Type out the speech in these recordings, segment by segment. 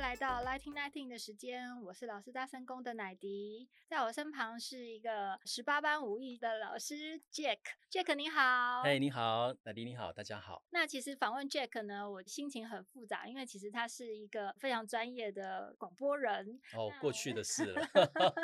来到 Lighting Nighting 的时间，我是老师大声公的奶迪，在我身旁是一个十八般武艺的老师 Jack。Jack 你好，哎、hey, 你好，奶迪你好，大家好。那其实访问 Jack 呢，我心情很复杂，因为其实他是一个非常专业的广播人。哦，过去的事了。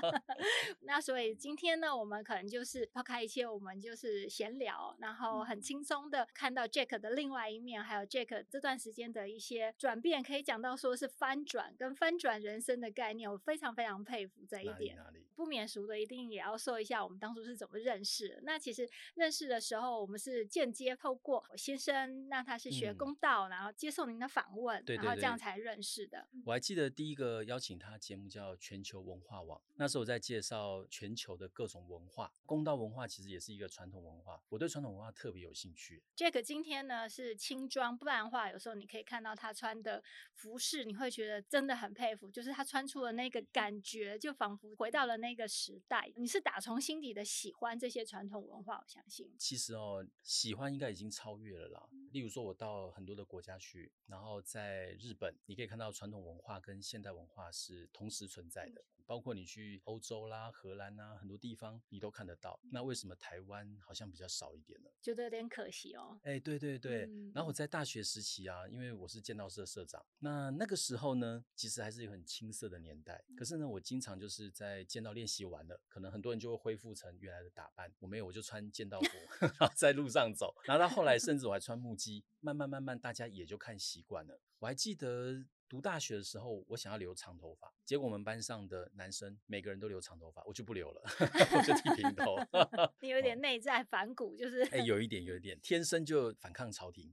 那所以今天呢，我们可能就是抛开一切，我们就是闲聊，然后很轻松的看到 Jack 的另外一面，还有 Jack 这段时间的一些转变，可以讲到说是翻。转跟翻转人生的概念，我非常非常佩服这一点。哪里？不免俗的，一定也要说一下我们当初是怎么认识的。那其实认识的时候，我们是间接透过我先生，那他是学公道，嗯、然后接受您的访问，对对对，然后这样才认识的。我还记得第一个邀请他节目叫《全球文化网》，那时候我在介绍全球的各种文化。公道文化其实也是一个传统文化，我对传统文化特别有兴趣。Jack 今天呢是轻装，不然的话，有时候你可以看到他穿的服饰，你会觉得。真的很佩服，就是他穿出了那个感觉，就仿佛回到了那个时代。你是打从心底的喜欢这些传统文化，我相信。其实哦，喜欢应该已经超越了啦。例如说，我到很多的国家去，然后在日本，你可以看到传统文化跟现代文化是同时存在的。包括你去欧洲啦、荷兰啊，很多地方你都看得到。那为什么台湾好像比较少一点呢？觉得有点可惜哦。哎，对对对。嗯、然后我在大学时期啊，因为我是剑道社社长，那那个时候呢，其实还是一个很青涩的年代。可是呢，我经常就是在剑道练习完了，可能很多人就会恢复成原来的打扮。我没有，我就穿剑道服，然后在路上走。然后到后来，甚至我还穿木屐。慢慢慢慢，大家也就看习惯了。我还记得。读大学的时候，我想要留长头发，结果我们班上的男生每个人都留长头发，我就不留了，我就剃平头。你有点内在反骨，就是哎、欸，有一点，有一点，天生就反抗朝廷。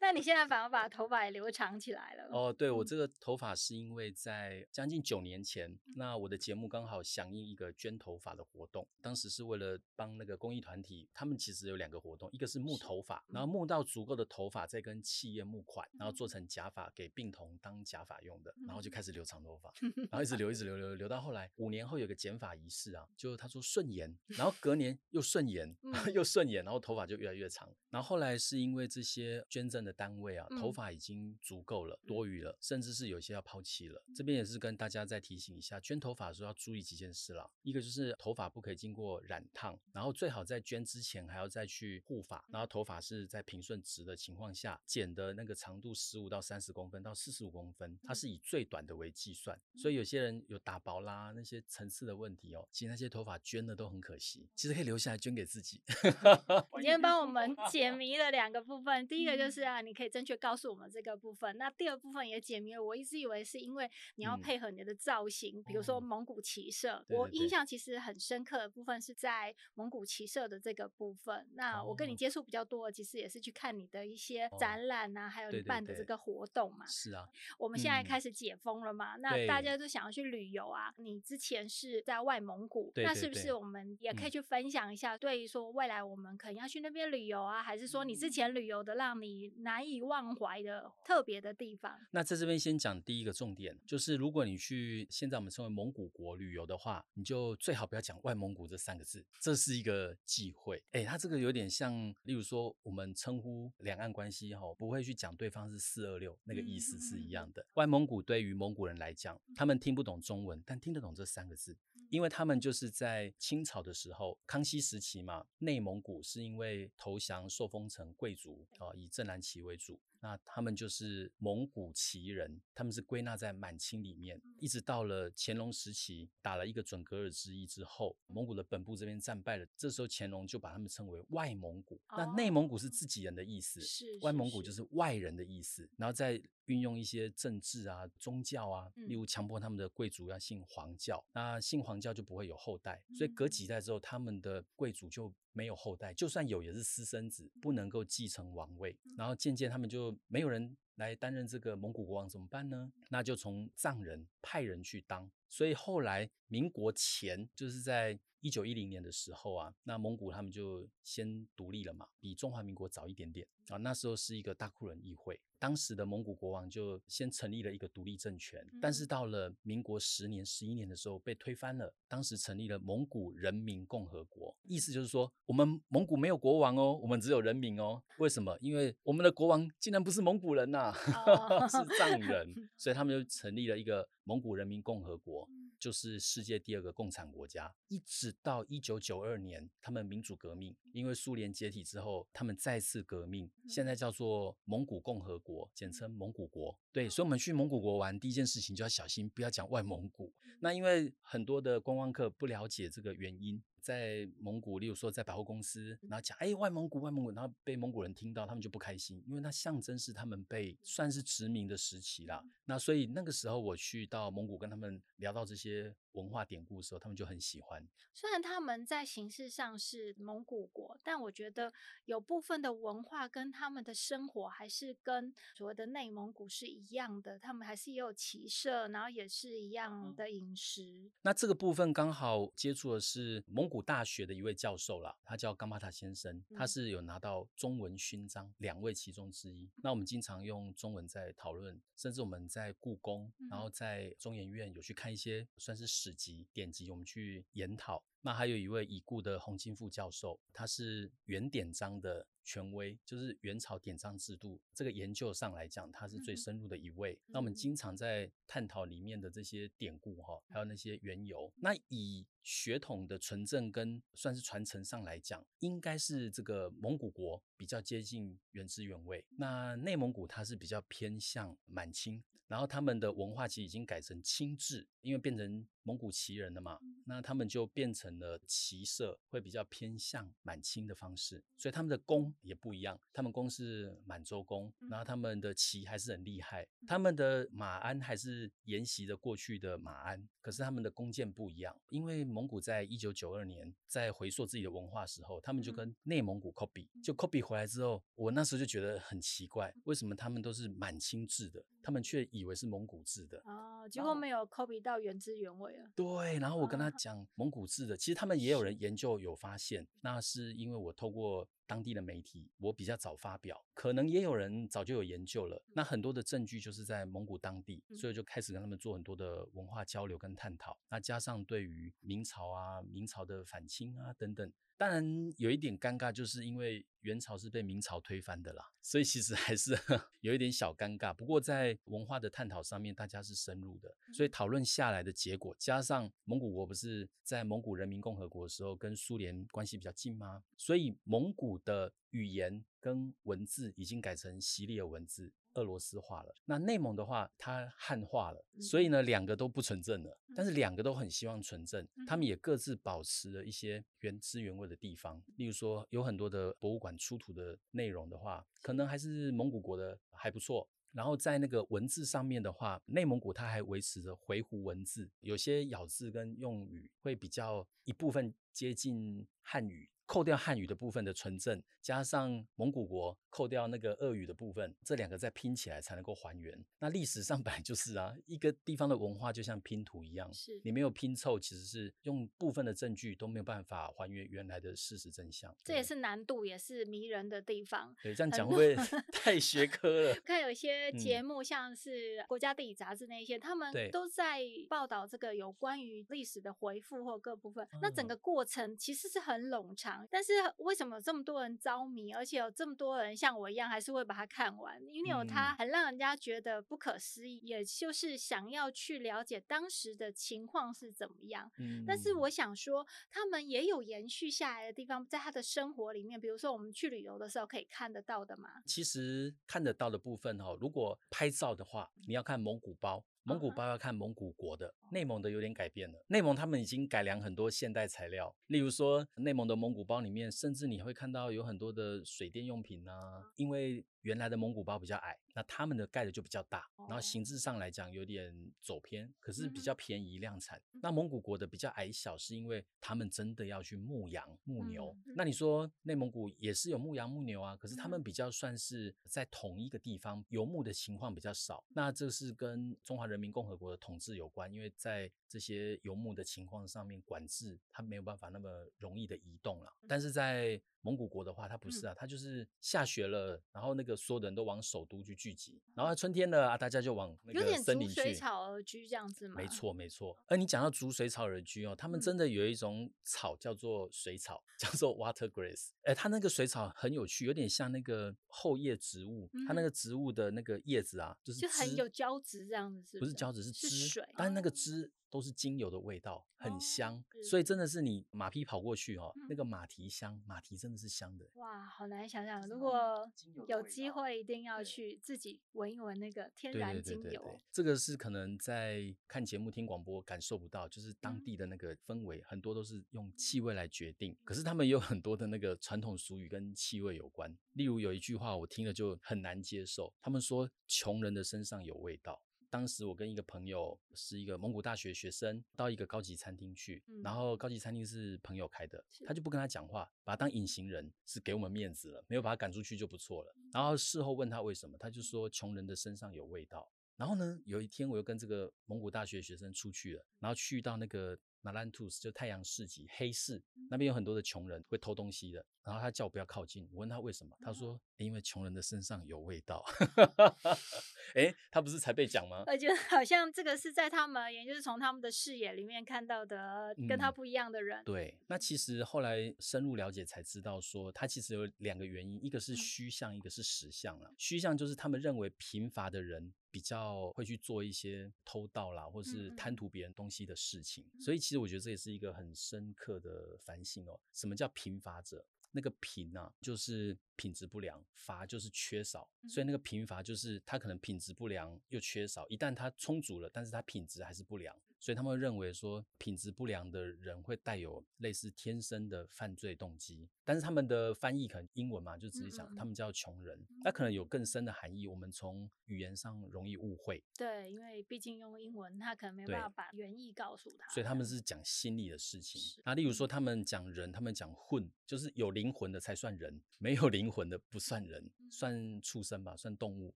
那你现在反而把头发也留长起来了？哦，对，我这个头发是因为在将近九年前，那我的节目刚好响应一个捐头发的活动，当时是为了帮那个公益团体，他们其实有两个活动，一个是募头发，然后募到足够的头发，再跟企业募款，然后做成假发给。病童当假发用的，然后就开始留长头发，然后一直留，一直留，留留到后来，五年后有个剪发仪式啊，就他说顺延，然后隔年又顺延，又顺延，然后头发就越来越长。然后后来是因为这些捐赠的单位啊，头发已经足够了，多余了，甚至是有些要抛弃了。这边也是跟大家再提醒一下，捐头发的时候要注意几件事啦。一个就是头发不可以经过染烫，然后最好在捐之前还要再去护发，然后头发是在平顺直的情况下剪的那个长度十五到三十公分。到四十五公分，它是以最短的为计算，所以有些人有打薄啦，那些层次的问题哦，其实那些头发捐的都很可惜，其实可以留下来捐给自己。今天帮我们 解谜了两个部分，第一个就是啊，你可以正确告诉我们这个部分，那第二部分也解谜了。我一直以为是因为你要配合你的造型，嗯、比如说蒙古骑射，哦、我印象其实很深刻的部分是在蒙古骑射的这个部分。那我跟你接触比较多，其实也是去看你的一些展览啊，哦、还有你办的这个活动嘛。是啊，我们现在开始解封了嘛？嗯、那大家都想要去旅游啊。你之前是在外蒙古，对对对，那是不是我们也可以去分享一下？对于说未来我们可能要去那边旅游啊，还是说你之前旅游的让你难以忘怀的特别的地方？那在这边先讲第一个重点，就是如果你去现在我们称为蒙古国旅游的话，你就最好不要讲外蒙古这三个字，这是一个忌讳。哎、欸，它这个有点像，例如说我们称呼两岸关系哈，不会去讲对方是四二六，那个意思是一样的。外蒙古对于蒙古人来讲，他们听不懂中文，但听得懂这三个字，因为他们就是在清朝的时候，康熙时期嘛，内蒙古是因为投降受封成贵族啊，以正蓝旗为主。那他们就是蒙古旗人，他们是归纳在满清里面，一直到了乾隆时期，打了一个准格尔之役之后，蒙古的本部这边战败了，这时候乾隆就把他们称为外蒙古。那内蒙古是自己人的意思，是外蒙古就是。外人的意思，然后再运用一些政治啊、宗教啊，例如强迫他们的贵族要信黄教，那信黄教就不会有后代，所以隔几代之后，他们的贵族就没有后代，就算有也是私生子，不能够继承王位，然后渐渐他们就没有人来担任这个蒙古国王，怎么办呢？那就从藏人派人去当。所以后来民国前就是在一九一零年的时候啊，那蒙古他们就先独立了嘛，比中华民国早一点点啊。那时候是一个大库伦议会。当时的蒙古国王就先成立了一个独立政权，但是到了民国十年、十一年的时候被推翻了。当时成立了蒙古人民共和国，意思就是说我们蒙古没有国王哦，我们只有人民哦。为什么？因为我们的国王竟然不是蒙古人呐、啊，是藏人，所以他们就成立了一个蒙古人民共和国。就是世界第二个共产国家，一直到一九九二年，他们民主革命，因为苏联解体之后，他们再次革命，现在叫做蒙古共和国，简称蒙古国。对，所以我们去蒙古国玩，第一件事情就要小心，不要讲外蒙古。那因为很多的观光客不了解这个原因。在蒙古，例如说在百货公司，然后讲哎，外蒙古，外蒙古，然后被蒙古人听到，他们就不开心，因为那象征是他们被算是殖民的时期啦。那所以那个时候我去到蒙古跟他们聊到这些文化典故的时候，他们就很喜欢。虽然他们在形式上是蒙古国，但我觉得有部分的文化跟他们的生活还是跟所谓的内蒙古是一样的，他们还是也有骑射，然后也是一样的饮食。嗯。那这个部分刚好接触的是蒙古大学的一位教授啦，他叫冈巴塔先生，他是有拿到中文勋章两位其中之一。那我们经常用中文在讨论，甚至我们在故宫，然后在中研院有去看一些算是史籍典籍，我们去研讨。那还有一位已故的洪金富教授，他是原典章的权威，就是元朝典章制度这个研究上来讲，他是最深入的一位。那我们经常在探讨里面的这些典故哈，还有那些缘由。那以血统的纯正跟算是传承上来讲，应该是这个蒙古国比较接近原汁原味。那内蒙古它是比较偏向满清。然后他们的文化其实已经改成清制，因为变成蒙古旗人了嘛，那他们就变成了骑射，会比较偏向满清的方式，所以他们的弓也不一样，他们弓是满洲弓，然后他们的骑还是很厉害，他们的马鞍还是沿袭着过去的马鞍，可是他们的弓箭不一样，因为蒙古在一九九二年在回溯自己的文化时候，他们就跟内蒙古 copy，就 copy 回来之后，我那时候就觉得很奇怪，为什么他们都是满清制的，他们却以以为是蒙古制的哦，结果没有 copy 到原汁原味啊。对，然后我跟他讲蒙古制的，其实他们也有人研究有发现，那是因为我透过当地的媒体，我比较早发表，可能也有人早就有研究了。那很多的证据就是在蒙古当地，所以就开始跟他们做很多的文化交流跟探讨。那加上对于明朝啊、明朝的反清啊等等。当然有一点尴尬，就是因为元朝是被明朝推翻的啦，所以其实还是 有一点小尴尬。不过在文化的探讨上面，大家是深入的，所以讨论下来的结果，加上蒙古国不是在蒙古人民共和国的时候跟苏联关系比较近吗？所以蒙古的语言跟文字已经改成西里尔文字。俄罗斯化了，那内蒙的话，它汉化了，所以呢，两个都不纯正了，但是两个都很希望纯正，他们也各自保持了一些原汁原味的地方，例如说，有很多的博物馆出土的内容的话，可能还是蒙古国的还不错。然后在那个文字上面的话，内蒙古它还维持着回鹘文字，有些咬字跟用语会比较一部分接近汉语。扣掉汉语的部分的纯正，加上蒙古国扣掉那个俄语的部分，这两个再拼起来才能够还原。那历史上 本来就是啊，一个地方的文化就像拼图一样，是你没有拼凑，其实是用部分的证据都没有办法还原原来的事实真相。这也是难度，也是迷人的地方。对，这样讲会不会 太学科了？看有些节目，像是《国家地理》杂志那些，他们都在报道这个有关于历史的回复或各部分。那整个过程其实是很冗长。但是为什么有这么多人着迷，而且有这么多人像我一样，还是会把它看完？因为有它很让人家觉得不可思议，也就是想要去了解当时的情况是怎么样。但是我想说，他们也有延续下来的地方，在他的生活里面，比如说我们去旅游的时候可以看得到的嘛。其实看得到的部分哦，如果拍照的话，你要看蒙古包。蒙古包要看蒙古国的，内蒙的有点改变了。内蒙他们已经改良很多现代材料，例如说内蒙的蒙古包里面，甚至你会看到有很多的水电用品啊，因为。原来的蒙古包比较矮，那他们的盖的就比较大，然后形制上来讲有点走偏，可是比较便宜量产。那蒙古国的比较矮小，是因为他们真的要去牧羊牧牛。那你说内蒙古也是有牧羊牧牛啊，可是他们比较算是在同一个地方游牧的情况比较少。那这是跟中华人人民共和国的统治有关，因为在这些游牧的情况上面管制，它没有办法那么容易的移动了。但是在蒙古国的话，它不是啊，它就是下雪了，然后那个所有的人都往首都去聚集，然后春天了啊，大家就往那个森林去。水草而居这样子吗？没错，没错。而你讲到逐水草而居哦，他们真的有一种草叫做水草，叫做 water grass。哎，它那个水草很有趣，有点像那个厚叶植物，它那个植物的那个叶子啊，就是就很有胶质这样子是不是？胶质，是汁，但那个汁。都是精油的味道，很香，哦、所以真的是你马匹跑过去哦，嗯、那个马蹄香，马蹄真的是香的。哇，好难想象，如果有机会，一定要去自己闻一闻那个天然精油。对对对对对，这个是可能在看节目、听广播感受不到，就是当地的那个氛围，嗯、很多都是用气味来决定。可是他们也有很多的那个传统俗语跟气味有关，例如有一句话我听了就很难接受，他们说穷人的身上有味道。当时我跟一个朋友是一个蒙古大学学生，到一个高级餐厅去，嗯、然后高级餐厅是朋友开的，他就不跟他讲话，把他当隐形人，是给我们面子了，没有把他赶出去就不错了。然后事后问他为什么，他就说穷人的身上有味道。然后呢，有一天我又跟这个蒙古大学学生出去了，然后去到那个。马兰图斯就太阳市集黑市那边有很多的穷人会偷东西的，然后他叫我不要靠近，我问他为什么，他说因为穷人的身上有味道。哎，他不是才被讲吗？我觉得好像这个是在他们而言，就是从他们的视野里面看到的跟他不一样的人。嗯、对，那其实后来深入了解才知道说，他其实有两个原因，一个是虚像，一个是实像了。虚像就是他们认为贫乏的人。比较会去做一些偷盗啦，或是贪图别人东西的事情，嗯、所以其实我觉得这也是一个很深刻的反省哦。什么叫贫乏者？那个贫啊，就是品质不良；乏就是缺少。所以那个贫乏就是他可能品质不良又缺少，一旦他充足了，但是他品质还是不良。所以他们会认为说，品质不良的人会带有类似天生的犯罪动机，但是他们的翻译可能英文嘛，就直接讲他们叫穷人，那可能有更深的含义，我们从语言上容易误会。对，因为毕竟用英文，他可能没办法把原意告诉他。所以他们是讲心理的事情。那例如说，他们讲人，他们讲混，就是有灵魂的才算人，没有灵魂的不算人，算畜生吧，算动物。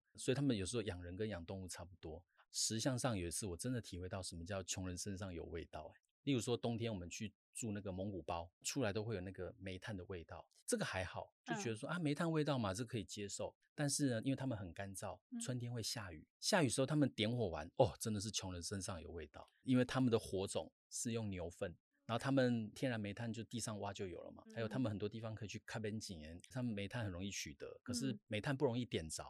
所以他们有时候养人跟养动物差不多。实相上有一次，我真的体会到什么叫穷人身上有味道。哎，例如说冬天我们去住那个蒙古包，出来都会有那个煤炭的味道，这个还好，就觉得说啊煤炭味道嘛，这可以接受。但是呢，因为他们很干燥，春天会下雨，下雨时候他们点火完，哦，真的是穷人身上有味道，因为他们的火种是用牛粪。然后他们天然煤炭就地上挖就有了嘛，还有他们很多地方可以去开边井，他们煤炭很容易取得，可是煤炭不容易点着，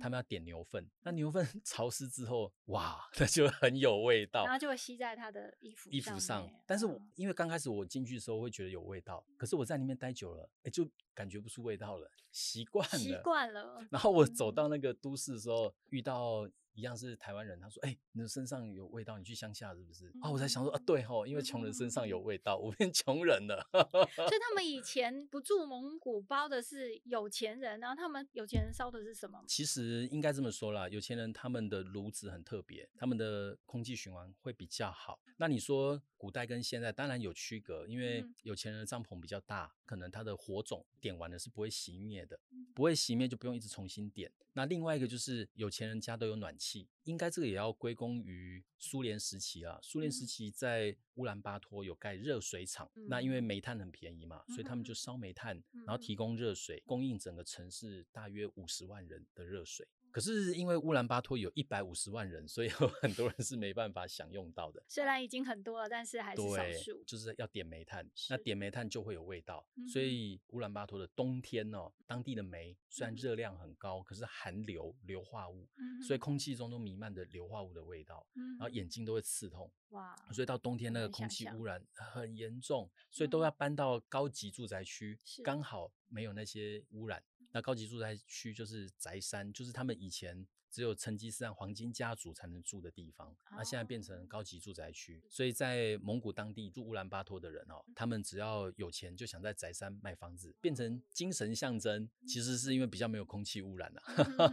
他们要点牛粪，那牛粪 潮湿之后，哇，那就很有味道，然后就会吸在他的衣服衣服上。但是我因为刚开始我进去的时候会觉得有味道，可是我在里面待久了，哎，就感觉不出味道了，习惯了，习惯了。然后我走到那个都市的时候，遇到。一样是台湾人，他说：“哎、欸，你的身上有味道，你去乡下是不是？”啊、嗯，我才想说啊，对哦，因为穷人身上有味道，我变穷人了。所以他们以 前不住蒙古包的是有钱人，然后他们有钱人烧的是什么？其实应该这么说啦，有钱人他们的炉子很特别，他们的空气循环会比较好。那你说古代跟现在当然有区隔，因为有钱人的帐篷比较大，可能他的火种点完了是不会熄灭的，不会熄灭就不用一直重新点。那另外一个就是有钱人家都有暖气，应该这个也要归功于苏联时期啊。苏联时期在乌兰巴托有盖热水厂，嗯、那因为煤炭很便宜嘛，所以他们就烧煤炭，然后提供热水，供应整个城市大约五十万人的热水。可是因为乌兰巴托有一百五十万人，所以 有很多人是没办法享用到的。虽然已经很多了，但是还是少数。就是要点煤炭，那点煤炭就会有味道。嗯、所以乌兰巴托的冬天哦，当地的煤虽然热量很高，嗯、可是含硫硫化物，嗯、所以空气中都弥漫着硫化物的味道，嗯、然后眼睛都会刺痛。哇！所以到冬天那个空气污染很严重，所以都要搬到高级住宅区，刚、嗯、好没有那些污染。那高级住宅区就是宅山，就是他们以前只有成吉思汗黄金家族才能住的地方，那现在变成高级住宅区。所以在蒙古当地住乌兰巴托的人哦，他们只要有钱就想在宅山买房子，变成精神象征。其实是因为比较没有空气污染啊。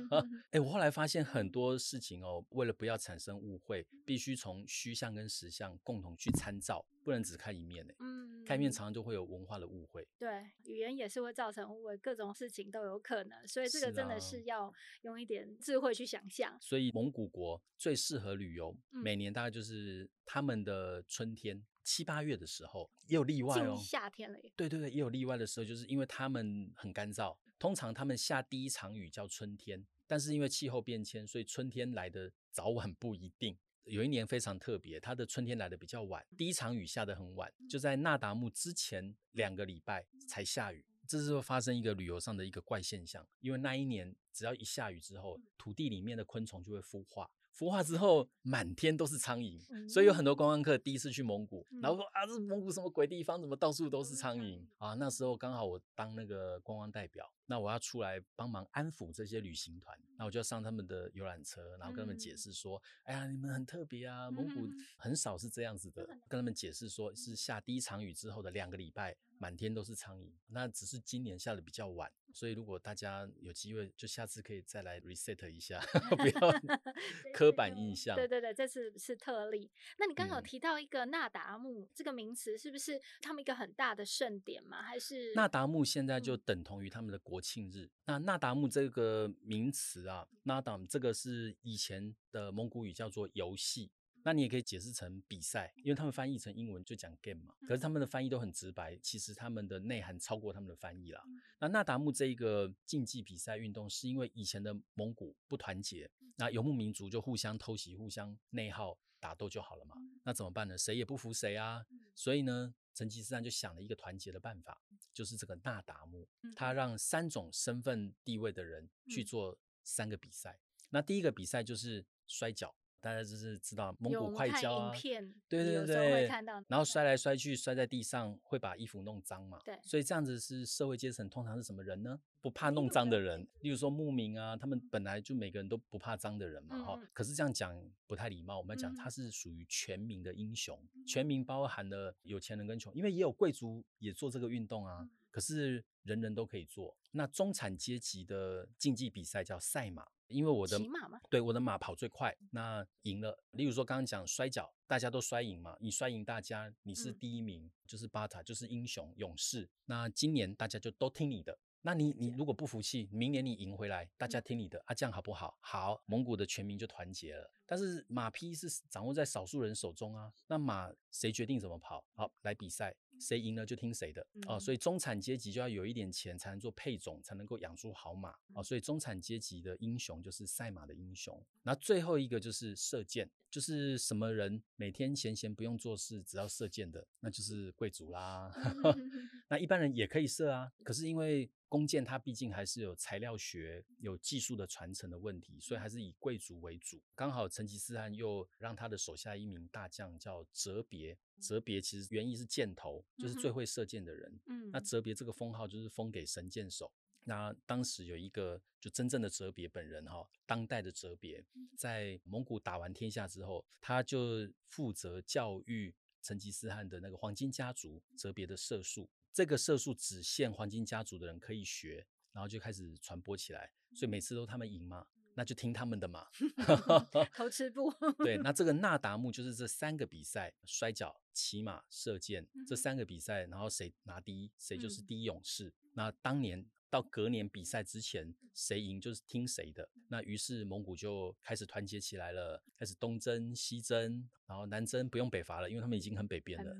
哎，我后来发现很多事情哦，为了不要产生误会，必须从虚像跟实像共同去参照。不能只看一面呢。嗯，看一面常常就会有文化的误会。对，语言也是会造成误会，各种事情都有可能，所以这个真的是要用一点智慧去想象。啊、所以蒙古国最适合旅游，嗯、每年大概就是他们的春天七八月的时候，也有例外哦。夏天了耶。对对对，也有例外的时候，就是因为他们很干燥，通常他们下第一场雨叫春天，但是因为气候变迁，所以春天来的早晚不一定。有一年非常特别，它的春天来的比较晚，第一场雨下得很晚，就在那达慕之前两个礼拜才下雨，这是会发生一个旅游上的一个怪现象，因为那一年只要一下雨之后，土地里面的昆虫就会孵化。孵化之后，满天都是苍蝇，嗯、所以有很多。观光客第一次去蒙古，嗯、然后说啊，这蒙古什么鬼地方？怎么到处都是苍蝇、嗯、啊？那时候刚好我当那个观光代表，那我要出来帮忙安抚这些旅行团，那我就要上他们的游览车，然后跟他们解释说，嗯、哎呀，你们很特别啊，蒙古很少是这样子的，嗯、跟他们解释说是下第一场雨之后的两个礼拜。满天都是苍蝇，那只是今年下的比较晚，所以如果大家有机会，就下次可以再来 reset 一下，不要 刻板印象。对对对，这次是特例。那你刚刚有提到一个那达慕、嗯、这个名词，是不是他们一个很大的盛典吗？还是那达慕现在就等同于他们的国庆日？嗯、那那达慕这个名词啊，那达慕这个是以前的蒙古语叫做游戏。那你也可以解释成比赛，因为他们翻译成英文就讲 game 嘛。可是他们的翻译都很直白，其实他们的内涵超过他们的翻译啦。那那达慕这一个竞技比赛运动，是因为以前的蒙古不团结，那游牧民族就互相偷袭、互相内耗、打斗就好了嘛。那怎么办呢？谁也不服谁啊。所以呢，成吉思汗就想了一个团结的办法，就是这个那达慕，他让三种身份地位的人去做三个比赛。那第一个比赛就是摔跤。大家就是知道蒙古快跤啊，对对对，然后摔来摔去，摔在地上会把衣服弄脏嘛。对，所以这样子是社会阶层通常是什么人呢？不怕弄脏的人，例如说牧民啊，他们本来就每个人都不怕脏的人嘛，哈。可是这样讲不太礼貌，我们要讲他是属于全民的英雄，全民包含了有钱人跟穷，因为也有贵族也做这个运动啊。可是人人都可以做。那中产阶级的竞技比赛叫赛马。因为我的？对，我的马跑最快，那赢了。例如说刚刚讲摔跤，大家都摔赢嘛，你摔赢大家，你是第一名，嗯、就是巴塔，就是英雄勇士。那今年大家就都听你的。那你你如果不服气，明年你赢回来，大家听你的啊，这样好不好？好，蒙古的全民就团结了。但是马匹是掌握在少数人手中啊，那马谁决定怎么跑？好，来比赛。谁赢了就听谁的哦，所以中产阶级就要有一点钱才能做配种，才能够养出好马哦，所以中产阶级的英雄就是赛马的英雄。那最后一个就是射箭，就是什么人每天闲闲不用做事，只要射箭的，那就是贵族啦。那一般人也可以射啊，可是因为弓箭它毕竟还是有材料学、有技术的传承的问题，所以还是以贵族为主。刚好成吉思汗又让他的手下一名大将叫哲别。哲别其实原意是箭头，就是最会射箭的人。嗯，那哲别这个封号就是封给神箭手。那当时有一个就真正的哲别本人哈，当代的哲别，在蒙古打完天下之后，他就负责教育成吉思汗的那个黄金家族哲别的射术。这个射术只限黄金家族的人可以学，然后就开始传播起来，所以每次都他们赢嘛。那就听他们的嘛 偷吃步。对，那这个那达慕就是这三个比赛：摔跤、骑马、射箭这三个比赛，然后谁拿第一，谁就是第一勇士。那当年。到隔年比赛之前，谁赢就是听谁的。那于是蒙古就开始团结起来了，开始东征西征，然后南征不用北伐了，因为他们已经很北边了，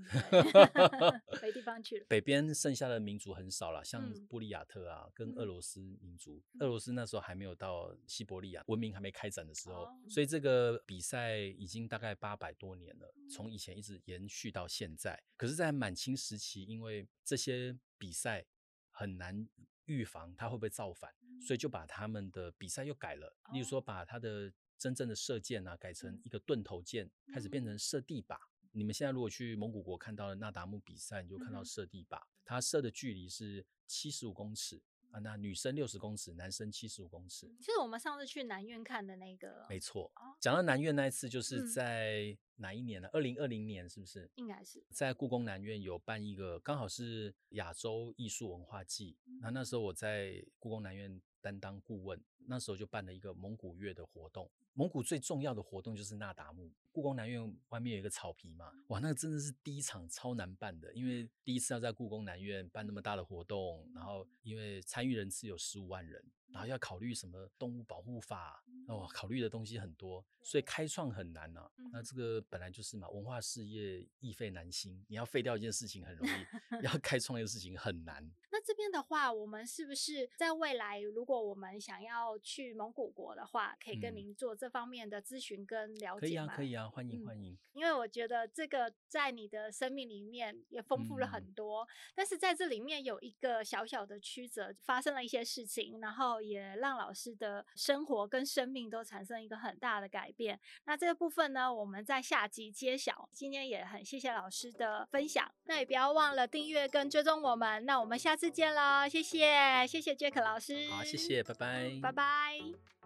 没 地方去了。北边剩下的民族很少了，像布里亚特啊，跟俄罗斯民族。俄罗斯那时候还没有到西伯利亚，文明还没开展的时候，所以这个比赛已经大概八百多年了，从以前一直延续到现在。可是，在满清时期，因为这些比赛很难。预防他会不会造反，所以就把他们的比赛又改了。例如说，把他的真正的射箭啊改成一个盾头箭，开始变成射地靶。你们现在如果去蒙古国看到的那达慕比赛，你就看到射地靶，他射的距离是七十五公尺。啊，那女生六十公尺，男生七十五公尺。其实我们上次去南苑看的那个，没错。讲到南苑那一次，就是在哪一年呢？二零二零年是不是？应该是在故宫南苑有办一个，刚好是亚洲艺术文化季。那那时候我在故宫南苑担当顾问，那时候就办了一个蒙古月的活动。蒙古最重要的活动就是那达慕，故宫南院外面有一个草皮嘛，哇，那个真的是第一场超难办的，因为第一次要在故宫南院办那么大的活动，然后因为参与人次有十五万人。然后要考虑什么动物保护法哦，考虑的东西很多，所以开创很难呐、啊。那这个本来就是嘛，文化事业易废难兴，你要废掉一件事情很容易，要开创一个事情很难。那这边的话，我们是不是在未来，如果我们想要去蒙古国的话，可以跟您做这方面的咨询跟了解？可以啊，可以啊，欢迎欢迎、嗯。因为我觉得这个在你的生命里面也丰富了很多，嗯、但是在这里面有一个小小的曲折，发生了一些事情，然后也让老师的生活跟生命都产生一个很大的改变。那这个部分呢，我们在下集揭晓。今天也很谢谢老师的分享，那也不要忘了订阅跟追踪我们。那我们下次见喽，谢谢谢谢 Jack 老师。好，谢谢，拜拜，拜拜。